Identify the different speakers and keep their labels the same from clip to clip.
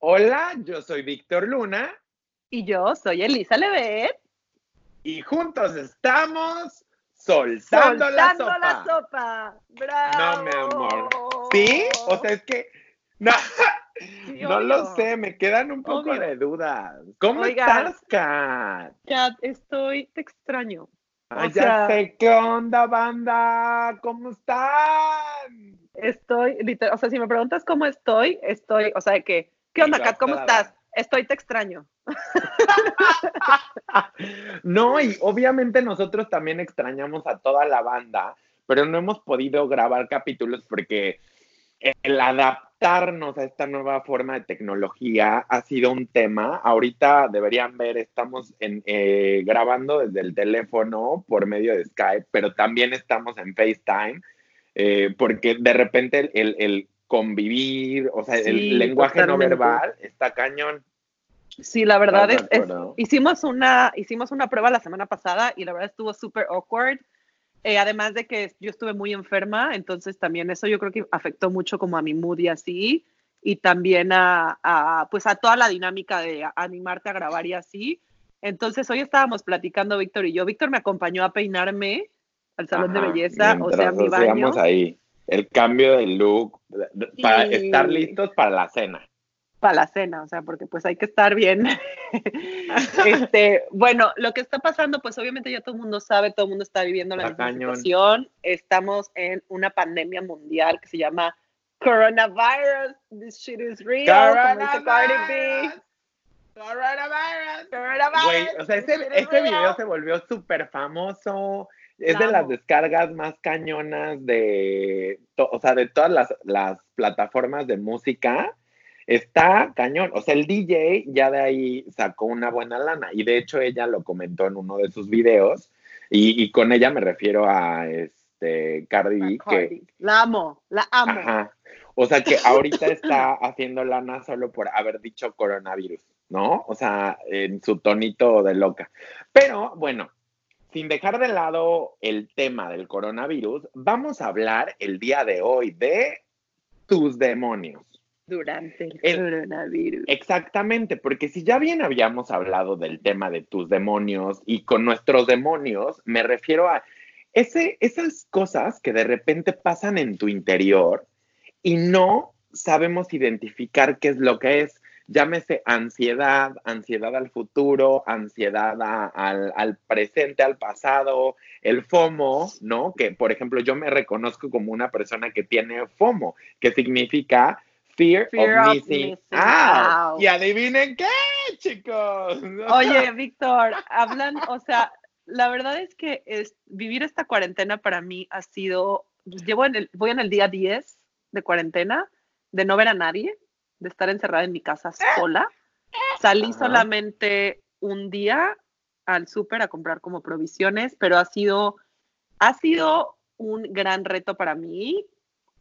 Speaker 1: Hola, yo soy Víctor Luna.
Speaker 2: Y yo soy Elisa Levet.
Speaker 1: Y juntos estamos soltando, la sopa.
Speaker 2: la sopa. ¡Bravo!
Speaker 1: No, mi amor. ¿Sí? O sea, es que. No, no lo sé, me quedan un poco de dudas. ¿Cómo estás, Kat?
Speaker 2: Ya estoy, te extraño.
Speaker 1: Ay, ya sé, ¿qué onda, banda? ¿Cómo están?
Speaker 2: Estoy, literal, o sea, si me preguntas cómo estoy, estoy, o sea, que ¿Qué onda, Kat? ¿Cómo estás? Estoy te extraño.
Speaker 1: no, y obviamente nosotros también extrañamos a toda la banda, pero no hemos podido grabar capítulos porque el adaptarnos a esta nueva forma de tecnología ha sido un tema. Ahorita deberían ver, estamos en, eh, grabando desde el teléfono por medio de Skype, pero también estamos en FaceTime, eh, porque de repente el convivir, o sea, el lenguaje no verbal está cañón.
Speaker 2: Sí, la verdad es, hicimos una hicimos una prueba la semana pasada y la verdad estuvo súper awkward. Eh, además de que yo estuve muy enferma, entonces también eso yo creo que afectó mucho como a mi mood y así, y también a, pues a toda la dinámica de animarte a grabar y así. Entonces hoy estábamos platicando Víctor y yo. Víctor me acompañó a peinarme al salón de belleza, o sea, mi baño.
Speaker 1: ahí el cambio de look para estar listos para la cena.
Speaker 2: Para la cena, o sea, porque pues hay que estar bien. este, bueno, lo que está pasando, pues obviamente ya todo el mundo sabe, todo el mundo está viviendo la, misma situación. Estamos en una pandemia mundial que se llama coronavirus. This shit is real. Coronavirus.
Speaker 1: Coronavirus. Coronavirus. o sea, video se volvió súper famoso es de las descargas más cañonas de, o sea, de todas las, plataformas de música. Está cañón. O sea, el DJ ya de ahí sacó una buena lana. Y de hecho, ella lo comentó en uno de sus videos. Y, con ella me refiero a este Cardi B. Que,
Speaker 2: la amo, la amo. Ajá.
Speaker 1: O sea que ahorita está haciendo lana solo por haber dicho coronavirus, ¿no? O sea, en su tonito de loca. Pero bueno, sin dejar de lado el tema del coronavirus, vamos a hablar el día de hoy de tus demonios.
Speaker 2: Durante el, coronavirus.
Speaker 1: Exactamente, porque si ya bien habíamos hablado del tema de tus demonios y con nuestros demonios, me refiero a ese, esas cosas que de repente pasan en tu interior y no sabemos identificar qué es lo que es llámese ansiedad, ansiedad al futuro, ansiedad al, presente, al pasado, el FOMO, ¿no? Que, por ejemplo, yo me reconozco como una persona que tiene FOMO, que significa Fear, of, missing, out. Y adivinen qué, chicos.
Speaker 2: Oye, Víctor, hablan, o sea, la verdad es que es, vivir esta cuarentena para mí ha sido, llevo en el, voy en el día 10 de cuarentena, de no ver a nadie, de estar encerrada en mi casa sola. Salí solamente un día al súper a comprar como provisiones, pero ha sido, ha sido un gran reto para mí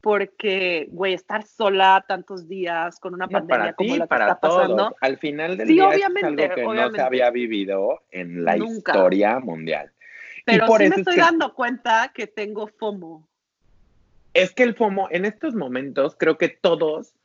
Speaker 2: porque, güey, estar sola tantos días con una pandemia como la que para está pasando.
Speaker 1: Al final del día obviamente, es algo que no se había vivido en la historia mundial.
Speaker 2: Pero por sí me estoy dando cuenta que tengo FOMO.
Speaker 1: Es que el FOMO, en estos momentos, creo que todos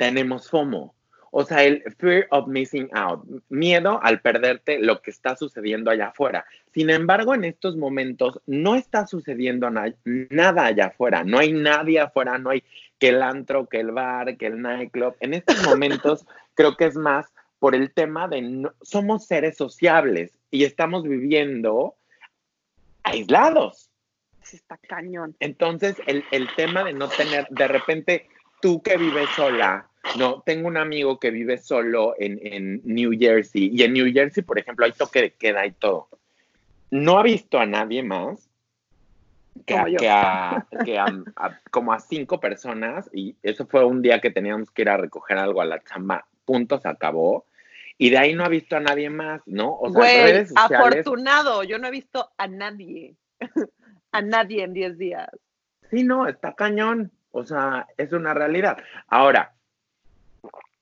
Speaker 1: tenemos FOMO. O sea, el fear of missing out, miedo al perderte lo que está sucediendo allá afuera. Sin embargo, en estos momentos no está sucediendo nada allá afuera, no hay nadie afuera, no hay que el antro, que el bar, que el nightclub. En estos momentos creo que es más por el tema de no, somos seres sociables y estamos viviendo aislados.
Speaker 2: Está cañón.
Speaker 1: Entonces, el, el tema de no tener, de repente, tú que vives sola, no, tengo un amigo que vive solo en, New Jersey y en New Jersey, por ejemplo, hay toque de queda y todo. No ha visto a nadie más que, a, como a cinco personas y eso fue un día que teníamos que ir a recoger algo a la chamba, punto, se acabó. Y de ahí no ha visto a nadie más, ¿no?
Speaker 2: O sea, afortunado, yo no he visto a nadie, a nadie en 10 días.
Speaker 1: Sí, no, está cañón. O sea, es una realidad. Ahora,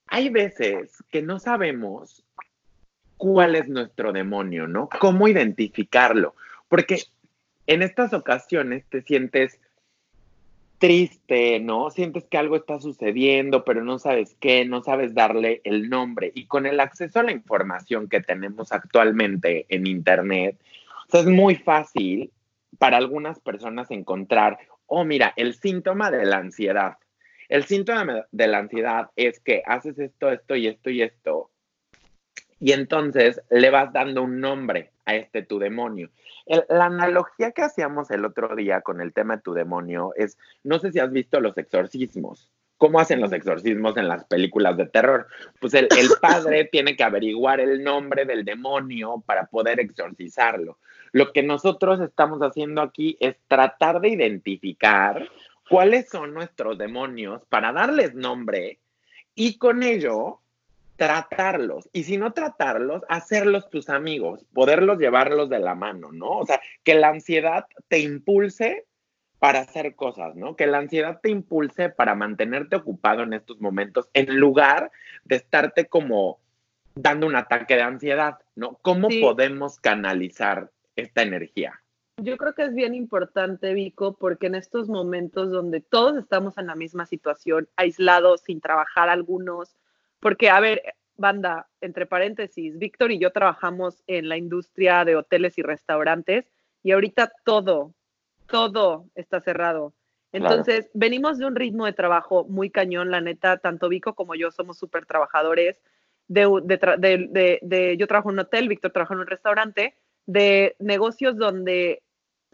Speaker 1: hay veces que no sabemos cuál es nuestro demonio, ¿no? ¿Cómo identificarlo? Porque en estas ocasiones te sientes triste, ¿no? Sientes que algo está sucediendo, pero no sabes qué, no sabes darle el nombre. Y con el acceso a la información que tenemos actualmente en Internet, es muy fácil para algunas personas encontrar, oh, mira, el síntoma de la ansiedad. El síntoma de la ansiedad es que haces esto, esto y esto y esto. Y entonces le vas dando un nombre a este tu demonio. la analogía que hacíamos el otro día con el tema de tu demonio es, no sé si has visto los exorcismos. ¿Cómo hacen los exorcismos en las películas de terror? Pues el, el padre tiene que averiguar el nombre del demonio para poder exorcizarlo. Lo que nosotros estamos haciendo aquí es tratar de identificar cuáles son nuestros demonios para darles nombre y con ello tratarlos. Y si no tratarlos, hacerlos tus amigos, poderlos llevarlos de la mano, ¿no? O sea, que la ansiedad te impulse para hacer cosas, ¿no? Que la ansiedad te impulse para mantenerte ocupado en estos momentos en lugar de estarte como dando un ataque de ansiedad, ¿no? ¿Cómo podemos canalizar esta energía?
Speaker 2: Yo creo que es bien importante, Vico, porque en estos momentos donde todos estamos en la misma situación, aislados, sin trabajar algunos, porque, a ver, banda, entre paréntesis, Víctor y yo trabajamos en la industria de hoteles y restaurantes y ahorita todo, todo está cerrado. Entonces, venimos de un ritmo de trabajo muy cañón, la neta, tanto Vico como yo somos súper trabajadores. De, de, de, yo trabajo en un hotel, Víctor trabaja en un restaurante, de negocios donde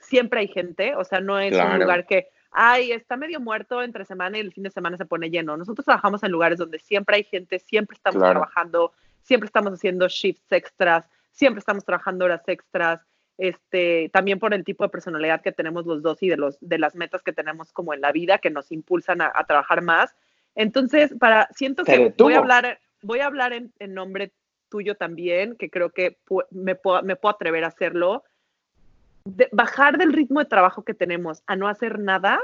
Speaker 2: siempre hay gente, o sea, no es un lugar que, ay, está medio muerto entre semana y el fin de semana se pone lleno. Nosotros trabajamos en lugares donde siempre hay gente, siempre estamos trabajando, siempre estamos haciendo shifts extras, siempre estamos trabajando horas extras. Este, también por el tipo de personalidad que tenemos los dos y de, los, de las metas que tenemos como en la vida que nos impulsan a, trabajar más. Entonces, para, siento que voy a hablar, voy a hablar en, en nombre tuyo también, que creo que me puedo, me puedo atrever a hacerlo. Bajar del ritmo de trabajo que tenemos a no hacer nada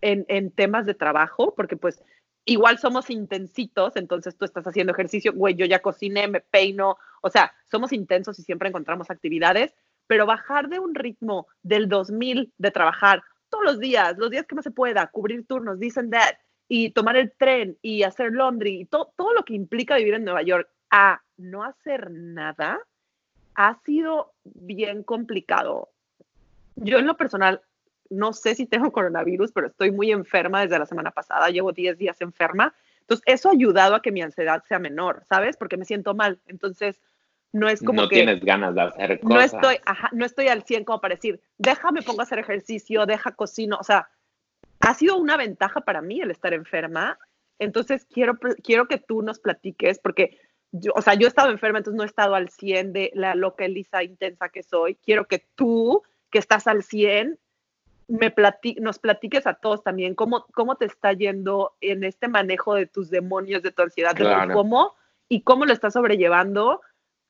Speaker 2: en, en temas de trabajo, porque pues igual somos intensitos, entonces tú estás haciendo ejercicio, güey, yo ya cociné, me peino, o sea, somos intensos y siempre encontramos actividades, pero bajar de un ritmo del 2000 de trabajar todos los días, los días que más se pueda, cubrir turnos, dicen that, y tomar el tren y hacer laundry, y todo, todo lo que implica vivir en Nueva York, a no hacer nada ha sido bien complicado. Yo en lo personal no sé si tengo coronavirus, pero estoy muy enferma desde la semana pasada, llevo 10 días enferma. Entonces, eso ha ayudado a que mi ansiedad sea menor, ¿sabes? Porque me siento mal. Entonces, no es como
Speaker 1: no
Speaker 2: que...
Speaker 1: No tienes ganas de hacer cosas.
Speaker 2: No estoy, no estoy al 100 como para decir, déjame pongo a hacer ejercicio, deja cocino. O sea, ha sido una ventaja para mí el estar enferma. Entonces, quiero, quiero que tú nos platiques, porque yo, o sea, yo he estado enferma, entonces no he estado al 100 de la loca Elisa intensa que soy. Quiero que tú, que estás al 100, me nos platiques a todos también cómo, cómo te está yendo en este manejo de tus demonios, de tu ansiedad, de cómo y cómo lo estás sobrellevando,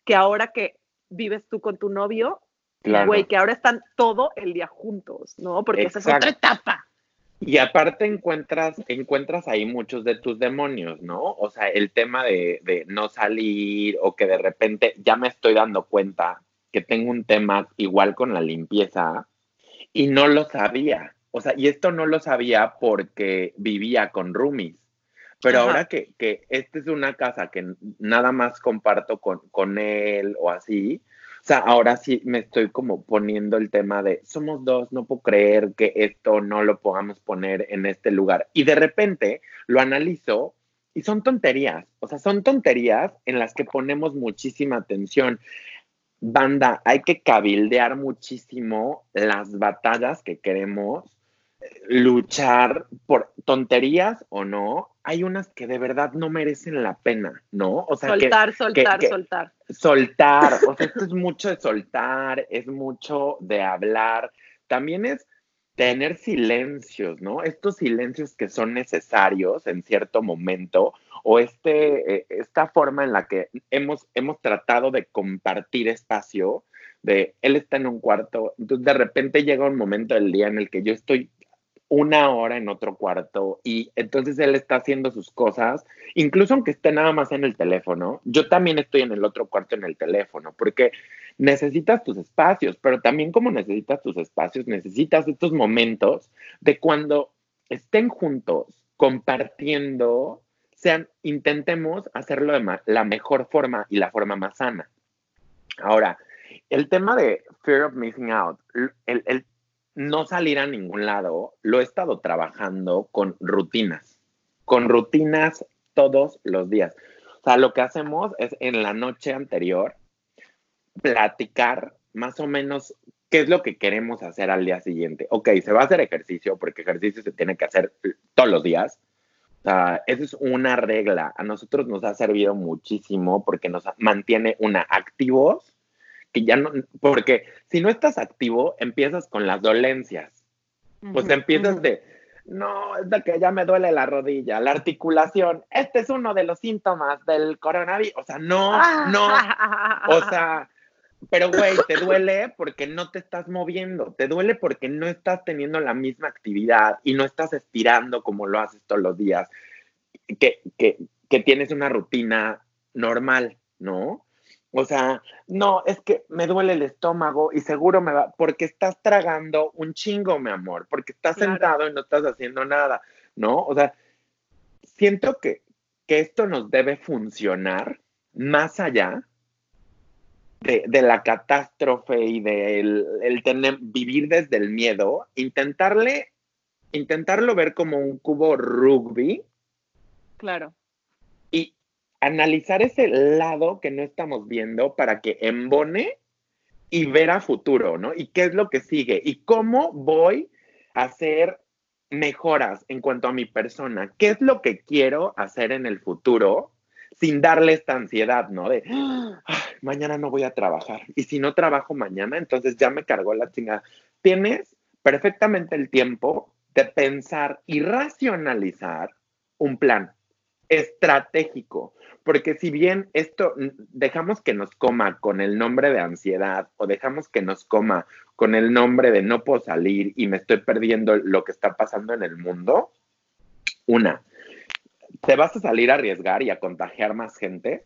Speaker 2: que ahora que vives tú con tu novio, güey, que ahora están todo el día juntos, ¿no? Porque esa es otra etapa.
Speaker 1: Y aparte encuentras, encuentras ahí muchos de tus demonios, ¿no? O sea, el tema de, de, no salir o que de repente ya me estoy dando cuenta que tengo un tema igual con la limpieza y no lo sabía. O sea, y esto no lo sabía porque vivía con roomies. Pero ahora que, que esta es una casa que nada más comparto con, con él o así, o sea, ahora sí me estoy como poniendo el tema de somos dos, no puedo creer que esto no lo podamos poner en este lugar. Y de repente lo analizo y son tonterías, o sea, son tonterías en las que ponemos muchísima atención. Banda, hay que cabildear muchísimo las batallas que queremos luchar por tonterías o no, hay unas que de verdad no merecen la pena, ¿no?
Speaker 2: O sea, soltar, soltar, soltar.
Speaker 1: Soltar, o sea, esto es mucho de soltar, es mucho de hablar, también es tener silencios, ¿no? Estos silencios que son necesarios en cierto momento o este, eh, esta forma en la que hemos, hemos tratado de compartir espacio, de él está en un cuarto, entonces de repente llega un momento del día en el que yo estoy una hora en otro cuarto y entonces él está haciendo sus cosas, incluso aunque esté nada más en el teléfono, yo también estoy en el otro cuarto en el teléfono, porque necesitas tus espacios, pero también como necesitas tus espacios, necesitas estos momentos de cuando estén juntos, compartiendo, sean, intentemos hacerlo de la mejor forma y la forma más sana. Ahora, el tema de fear of missing out, el, no salir a ningún lado, lo he estado trabajando con rutinas, con rutinas todos los días. O sea, lo que hacemos es en la noche anterior platicar más o menos qué es lo que queremos hacer al día siguiente. Ok, se va a hacer ejercicio, porque ejercicio se tiene que hacer todos los días. O sea, esa es una regla. A nosotros nos ha servido muchísimo porque nos mantiene, una, activos que ya no, porque si no estás activo, empiezas con las dolencias. Pues empiezas de, no, es de que ya me duele la rodilla, la articulación, este es uno de los síntomas del coronavirus. O sea, no, no, o sea, pero güey, te duele porque no te estás moviendo, te duele porque no estás teniendo la misma actividad y no estás estirando como lo haces todos los días, que, que, que tienes una rutina normal, ¿no? O sea, no, es que me duele el estómago y seguro me va, porque estás tragando un chingo, mi amor, porque estás sentado y no estás haciendo nada, ¿no? O sea, siento que, que esto nos debe funcionar más allá de, de la catástrofe y de el, tener, vivir desde el miedo, intentarle, intentarlo ver como un cubo rugby.
Speaker 2: Claro
Speaker 1: analizar ese lado que no estamos viendo para que embone y ver a futuro, ¿no? Y qué es lo que sigue y cómo voy a hacer mejoras en cuanto a mi persona, qué es lo que quiero hacer en el futuro sin darle esta ansiedad, ¿no? De, mañana no voy a trabajar. Y si no trabajo mañana, entonces ya me cargó la chingada. Tienes perfectamente el tiempo de pensar y racionalizar un plan estratégico, porque si bien esto dejamos que nos coma con el nombre de ansiedad o dejamos que nos coma con el nombre de no puedo salir y me estoy perdiendo lo que está pasando en el mundo, una, te vas a salir a arriesgar y a contagiar más gente,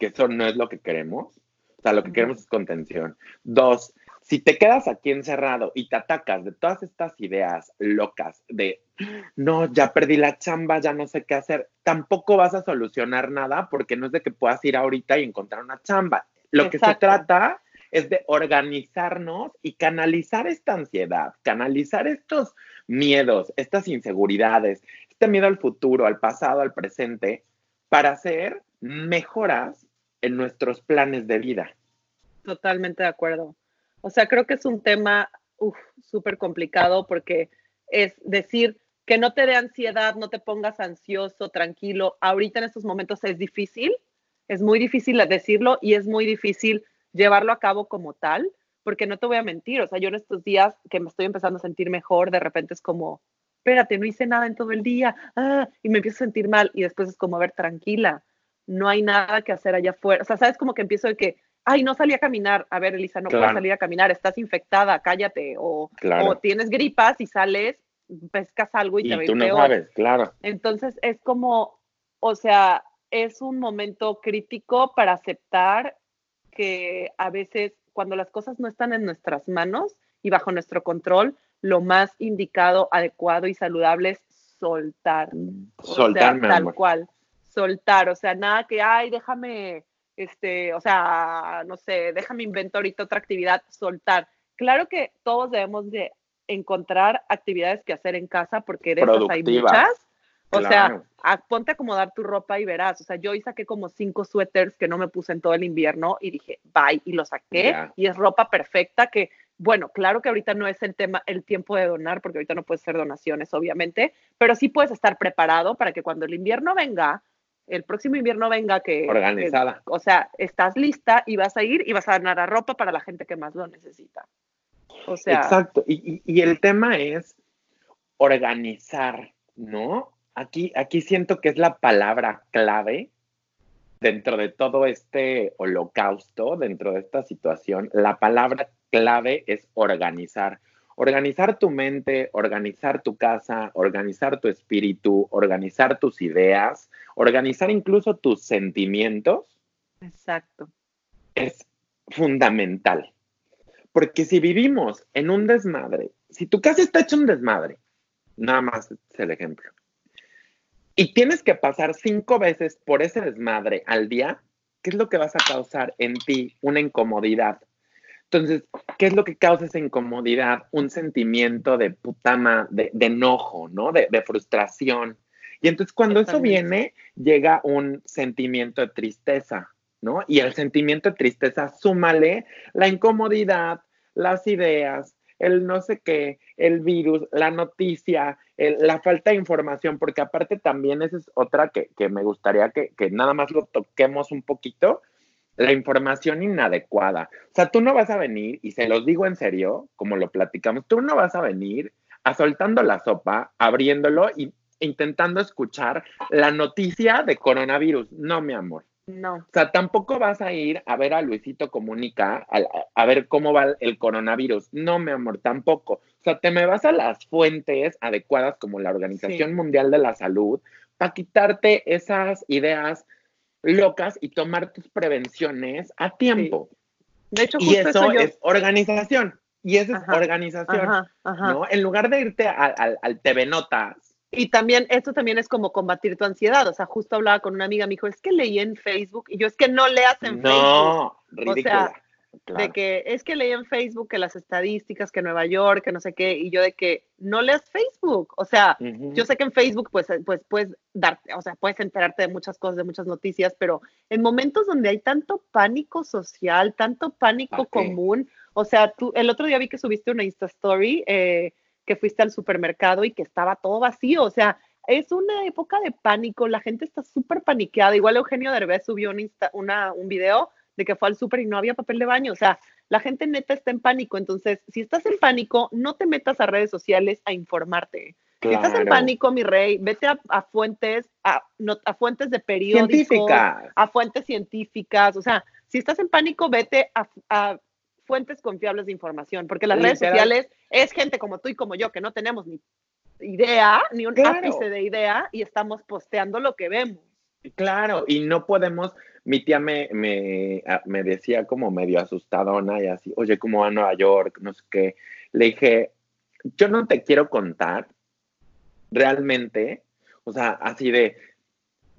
Speaker 1: que eso no es lo que queremos. O sea, lo que queremos es contención. Dos, si te quedas aquí encerrado y te atacas de todas estas ideas locas de, no, ya perdí la chamba, ya no sé qué hacer, tampoco vas a solucionar nada porque no es de que puedas ir ahorita y encontrar una chamba. Lo que se trata es de organizarnos y canalizar esta ansiedad, canalizar estos miedos, estas inseguridades, este miedo al futuro, al pasado, al presente, para hacer mejoras en nuestros planes de vida.
Speaker 2: Totalmente de acuerdo. O sea, creo que es un tema súper complicado porque es decir que no te dé ansiedad, no te pongas ansioso, tranquilo. Ahorita en estos momentos es difícil, es muy difícil decirlo y es muy difícil llevarlo a cabo como tal, porque no te voy a mentir, o sea, yo en estos días que me estoy empezando a sentir mejor, de repente es como, espérate, no hice nada en todo el día, ah, y me empiezo a sentir mal y después es como, a ver, tranquila, no hay nada que hacer allá afuera. O sea, sabes como que empiezo de que, ay, no salí a caminar. A ver, Elisa, no puedes salir a caminar, estás infectada, cállate. O, tienes gripas y sales, pescas algo y, te ves tú no Sabes,
Speaker 1: claro.
Speaker 2: Entonces es como, o sea, es un momento crítico para aceptar que a veces cuando las cosas no están en nuestras manos y bajo nuestro control, lo más indicado, adecuado y saludable es soltar.
Speaker 1: Soltar,
Speaker 2: tal cual. Soltar, o sea, nada que, ay, déjame este, o sea, no sé, déjame invento ahorita otra actividad, soltar. Claro que todos debemos de encontrar actividades que hacer en casa porque de esas hay muchas. O sea, ponte a acomodar tu ropa y verás. O sea, yo saqué como cinco suéteres que no me puse en todo el invierno y dije, bye, y lo saqué. Y es ropa perfecta que, bueno, claro que ahorita no es el tema, el tiempo de donar, porque ahorita no puedes hacer donaciones, obviamente, pero sí puedes estar preparado para que cuando el invierno venga, el próximo invierno venga que...
Speaker 1: Organizada.
Speaker 2: o sea, estás lista y vas a ir y vas a donar a ropa para la gente que más lo necesita. O sea...
Speaker 1: Exacto. Y, el tema es organizar, ¿no? Aquí, aquí siento que es la palabra clave dentro de todo este holocausto, dentro de esta situación. La palabra clave es organizar organizar tu mente, organizar tu casa, organizar tu espíritu, organizar tus ideas, organizar incluso tus sentimientos.
Speaker 2: Exacto.
Speaker 1: Es fundamental. Porque si vivimos en un desmadre, si tu casa está hecha un desmadre Nada más es el ejemplo. Y tienes que pasar cinco veces por ese desmadre al día, ¿qué es lo que vas a causar en ti? Una incomodidad. Entonces, ¿qué es lo que causa esa incomodidad? Un sentimiento de putama, de, de enojo, ¿no? De, de, frustración. Y entonces cuando eso viene, llega un sentimiento de tristeza, ¿no? Y el sentimiento de tristeza, súmale la incomodidad, las ideas, el no sé qué, el virus, la noticia, la falta de información, porque aparte también esa es otra que, me gustaría que, que, nada más lo toquemos un poquito, la información inadecuada. O sea, tú no vas a venir, y se los digo en serio, como lo platicamos, tú no vas a venir a soltando la sopa, abriéndolo y intentando escuchar la noticia de coronavirus. No, mi amor.
Speaker 2: No.
Speaker 1: O sea, tampoco vas a ir a ver a Luisito Comunica a, ver cómo va el coronavirus. No, mi amor, tampoco. O sea, te me vas a las fuentes adecuadas como la Organización Mundial de la Salud para quitarte esas ideas locas y tomar tus prevenciones a tiempo.
Speaker 2: De hecho,
Speaker 1: y eso, es organización. Y eso es organización. ¿no? En lugar de irte al, al TV Notas
Speaker 2: y también, esto también es como combatir tu ansiedad. O sea, justo hablaba con una amiga, me dijo, es que leí en Facebook, y yo es que no leas en Facebook.
Speaker 1: No, ridícula.
Speaker 2: O sea, de que es que leí en Facebook que las estadísticas, que Nueva York, que no sé qué, y yo de que no leas Facebook. O sea, yo sé que en Facebook, pues, pues puedes darte, o sea, puedes enterarte de muchas cosas, de muchas noticias, pero en momentos donde hay tanto pánico social, tanto pánico común, o sea, tú, el otro día vi que subiste una Insta Story, eh, que fuiste al supermercado y que estaba todo vacío. O sea, es una época de pánico, la gente está súper paniqueada. Igual Eugenio Derbez subió un, una, un video de que fue al súper y no había papel de baño. O sea, la gente neta está en pánico. Entonces, si estás en pánico, no te metas a redes sociales a informarte. Si estás en pánico, mi rey, vete a, fuentes, a, a, fuentes de periódicos, a fuentes científicas. O sea, si estás en pánico, vete a, fuentes confiables de información, porque las redes sociales es gente como tú y como yo que no tenemos ni idea, ni un ápice de idea y estamos posteando lo que vemos.
Speaker 1: Claro, y no podemos, mi tía me, me, me decía como medio asustadona y así, oye, ¿cómo va a Nueva York? No sé qué. Le dije, yo no te quiero contar realmente, o sea, así de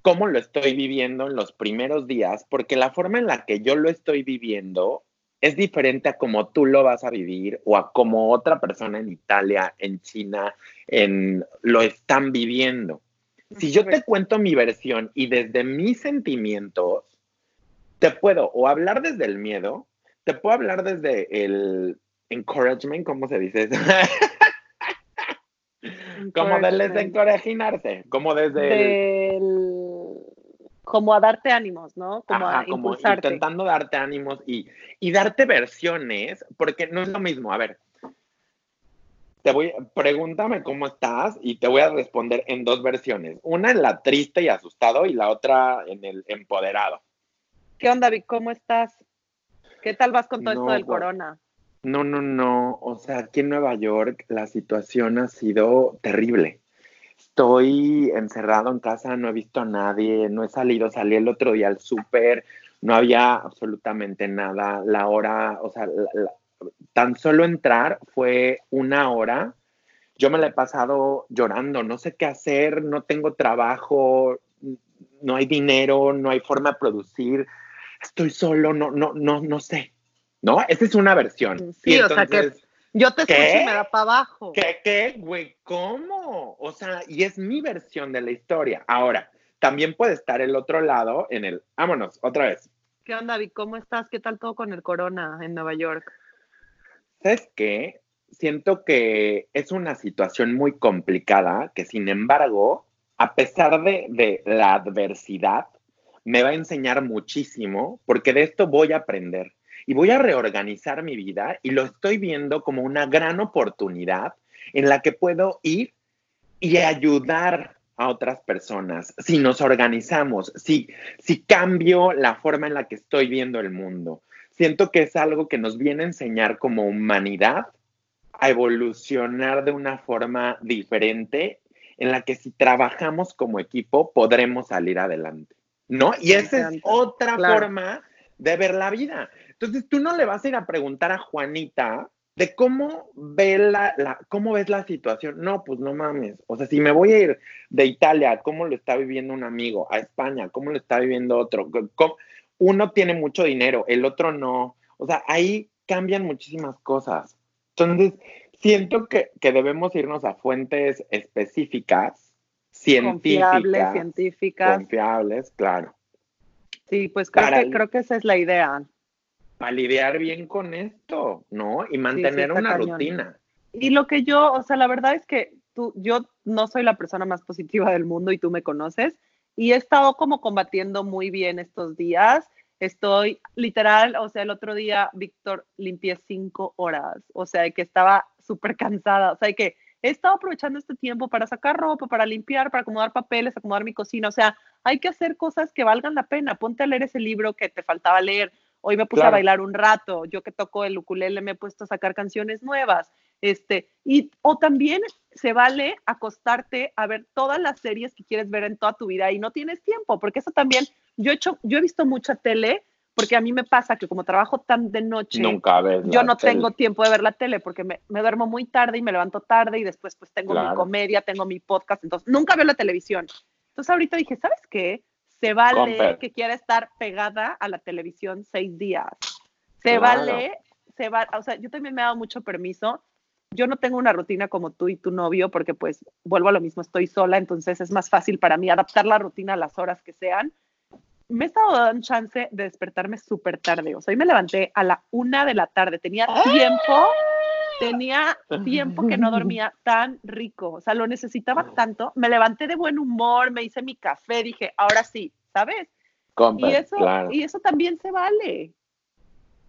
Speaker 1: cómo lo estoy viviendo en los primeros días, porque la forma en la que yo lo estoy viviendo es diferente a cómo tú lo vas a vivir o a cómo otra persona en Italia, en China, en, lo están viviendo. Si yo te cuento mi versión y desde mis sentimientos, te puedo o hablar desde el miedo, te puedo hablar desde el encouragement, ¿cómo se dice eso? como del desencorajinarse, como desde
Speaker 2: el como a darte ánimos, ¿no?
Speaker 1: Como a como intentando darte ánimos y, y, darte versiones, porque no es lo mismo. A ver, te voy, pregúntame cómo estás y te voy a responder en dos versiones. Una en la triste y asustado y la otra en el empoderado.
Speaker 2: ¿Qué onda, Vic? ¿Cómo estás? ¿Qué tal vas con todo esto del corona?
Speaker 1: No, no, no. O sea, aquí en Nueva York la situación ha sido terrible estoy encerrado en casa, no he visto a nadie, no he salido, salí el otro día al súper, no había absolutamente nada, la hora, o sea, tan solo entrar fue una hora, yo me la he pasado llorando, no sé qué hacer, no tengo trabajo, no hay dinero, no hay forma de producir, estoy solo, no, no, no, no sé, ¿no? Esa es una versión.
Speaker 2: Sí, o sea que yo te escucho y me da para abajo.
Speaker 1: ¿Qué, qué, güey? ¿Cómo? O sea, y es mi versión de la historia. Ahora, también puede estar el otro lado en el, vámonos, otra vez.
Speaker 2: ¿Qué onda, David? ¿Cómo estás? ¿Qué tal todo con el corona en Nueva York?
Speaker 1: ¿Sabes qué? Siento que es una situación muy complicada, que sin embargo, a pesar de, de la adversidad, me va a enseñar muchísimo, porque de esto voy a aprender y voy a reorganizar mi vida y lo estoy viendo como una gran oportunidad en la que puedo ir y ayudar a otras personas, si nos organizamos, si, si cambio la forma en la que estoy viendo el mundo. Siento que es algo que nos viene a enseñar como humanidad a evolucionar de una forma diferente en la que si trabajamos como equipo podremos salir adelante, ¿no? Y esa es otra forma de ver la vida. Entonces tú no le vas a ir a preguntar a Juanita de cómo, ve la, la, cómo ves la situación. No, pues no mames. O sea, si me voy a ir de Italia, ¿cómo lo está viviendo un amigo? A España, ¿cómo lo está viviendo otro? Uno tiene mucho dinero, el otro no. O sea, ahí cambian muchísimas cosas. Entonces, siento que, que debemos irnos a fuentes específicas, científicas. Confiables,
Speaker 2: científicas.
Speaker 1: Confiables, claro.
Speaker 2: Sí, pues creo, que, creo que esa es la idea
Speaker 1: para lidiar bien con esto, ¿no? Y mantener una rutina.
Speaker 2: Y lo que yo, o sea, la verdad es que tú, yo no soy la persona más positiva del mundo y tú me conoces y he estado como combatiendo muy bien estos días. Estoy literal, o sea, el otro día, Víctor, limpié cinco horas, o sea, que estaba súper cansada, o sea, que he estado aprovechando este tiempo para sacar ropa, para limpiar, para acomodar papeles, acomodar mi cocina, o sea, hay que hacer cosas que valgan la pena. Ponte a leer ese libro que te faltaba leer, Hoy me puse a bailar un rato, yo que toco el ukulele me he puesto a sacar canciones nuevas. Este, y o también se vale acostarte a ver todas las series que quieres ver en toda tu vida y no tienes tiempo, porque eso también yo he hecho yo he visto mucha tele porque a mí me pasa que como trabajo tan de noche,
Speaker 1: Nunca
Speaker 2: yo no tengo tiempo de ver la tele porque me, me, duermo muy tarde y me levanto tarde y después pues tengo mi comedia, tengo mi podcast, entonces nunca veo la televisión. Entonces ahorita dije, ¿sabes qué? Se vale que quiera estar pegada a la televisión seis días. Se vale, se va, o sea, yo también me he dado mucho permiso. Yo no tengo una rutina como tú y tu novio porque pues vuelvo a lo mismo, estoy sola, entonces es más fácil para mí adaptar la rutina a las horas que sean. Me he estado dando chance de despertarme súper tarde. O sea, hoy me levanté a la una de la tarde. Tenía tiempo tenía tiempo que no dormía tan rico, o sea, lo necesitaba tanto. Me levanté de buen humor, me hice mi café, dije, ahora sí, ¿sabes? y, eso, y eso también se vale.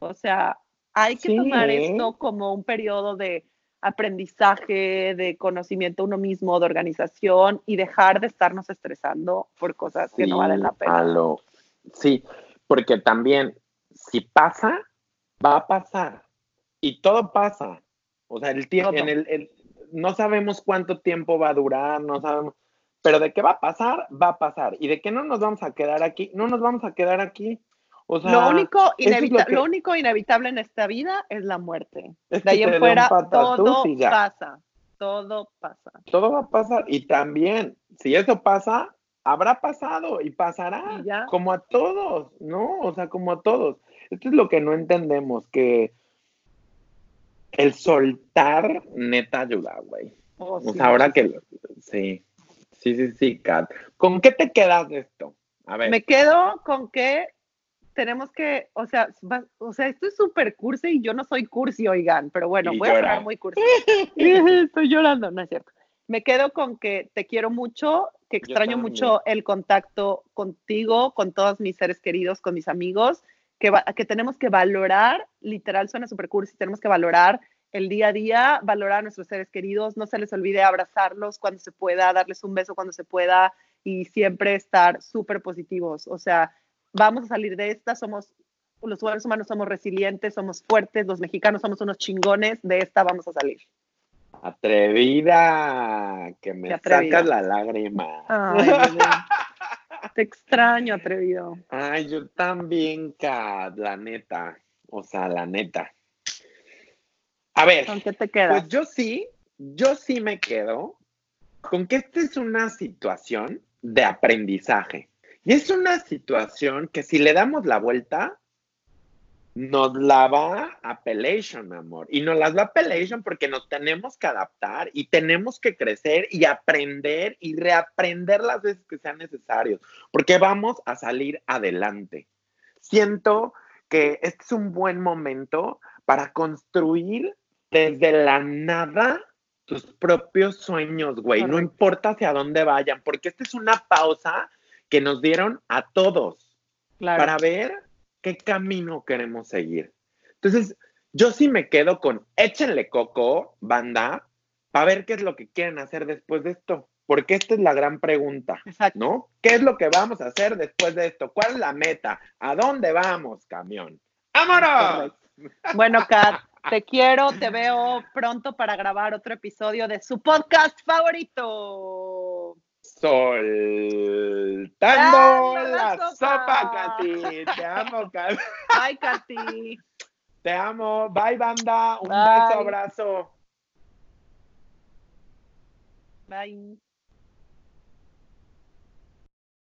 Speaker 2: O sea, hay que tomar esto como un periodo de aprendizaje, de conocimiento uno mismo, de organización y dejar de estarnos estresando por cosas que no valen la pena.
Speaker 1: Sí, porque también si pasa, va a pasar. Y todo pasa. O sea, el tiempo, en el, no sabemos cuánto tiempo va a durar, no sabemos, pero de qué va a pasar, va a pasar. Y de qué no nos vamos a quedar aquí, no nos vamos a quedar aquí. O sea,
Speaker 2: lo, único lo, único inevitable en esta vida es la muerte. de ahí en fuera todo pasa. Todo pasa.
Speaker 1: Todo va a pasar. Y también, si eso pasa, habrá pasado y pasará. como a todos, ¿no? O sea, como a todos. Esto es lo que no entendemos, que el soltar neta ayuda, güey. Oh, o sea, ahora que sí, sí, sí, sí, Kat. ¿Con qué te quedas de esto?
Speaker 2: A ver. Me quedo con que tenemos que, o sea, o sea, esto es súper cursi y yo no soy cursi, oigan, pero bueno, voy a hablar muy cursi. Estoy llorando, no es cierto. Me quedo con que te quiero mucho, que extraño mucho el contacto contigo, con todos mis seres queridos, con mis amigos que, tenemos que valorar, literal suena super cursi, tenemos que valorar el día a día, valorar a nuestros seres queridos, no se les olvide abrazarlos cuando se pueda, darles un beso cuando se pueda y siempre estar súper positivos. O sea, vamos a salir de esta, somos, los seres humanos somos resilientes, somos fuertes, los mexicanos somos unos chingones, de esta vamos a salir.
Speaker 1: Atrevida, que me sacas la lágrima. Ay,
Speaker 2: Te extraño, atrevido.
Speaker 1: Ay, yo también, Kat, la neta. O sea, la neta. A ver.
Speaker 2: ¿Con qué te quedas?
Speaker 1: Pues yo sí, yo sí me quedo con que esta es una situación de aprendizaje. Y es una situación que si le damos la vuelta, nos la va Appellation, amor. Y nos las va Appellation porque nos tenemos que adaptar y tenemos que crecer y aprender y reaprender las veces que sean necesarios, porque vamos a salir adelante. Siento que este es un buen momento para construir desde la nada tus propios sueños, güey. No importa hacia dónde vayan, porque esta es una pausa que nos dieron a todos para ver qué camino queremos seguir. Entonces, yo sí me quedo con échenle coco, banda, para ver qué es lo que quieren hacer después de esto. Porque esta es la gran pregunta, ¿no? ¿Qué es lo que vamos a hacer después de esto? ¿Cuál es la meta? ¿A dónde vamos, camión? ¡Vámonos!
Speaker 2: Bueno, Kat, te quiero, te veo pronto para grabar otro episodio de su podcast favorito
Speaker 1: soltando la, sopa. Katy. Te amo, Katy.
Speaker 2: Ay, Katy.
Speaker 1: Te amo. Bye, banda. Un
Speaker 2: Bye.
Speaker 1: beso, abrazo.
Speaker 2: Bye.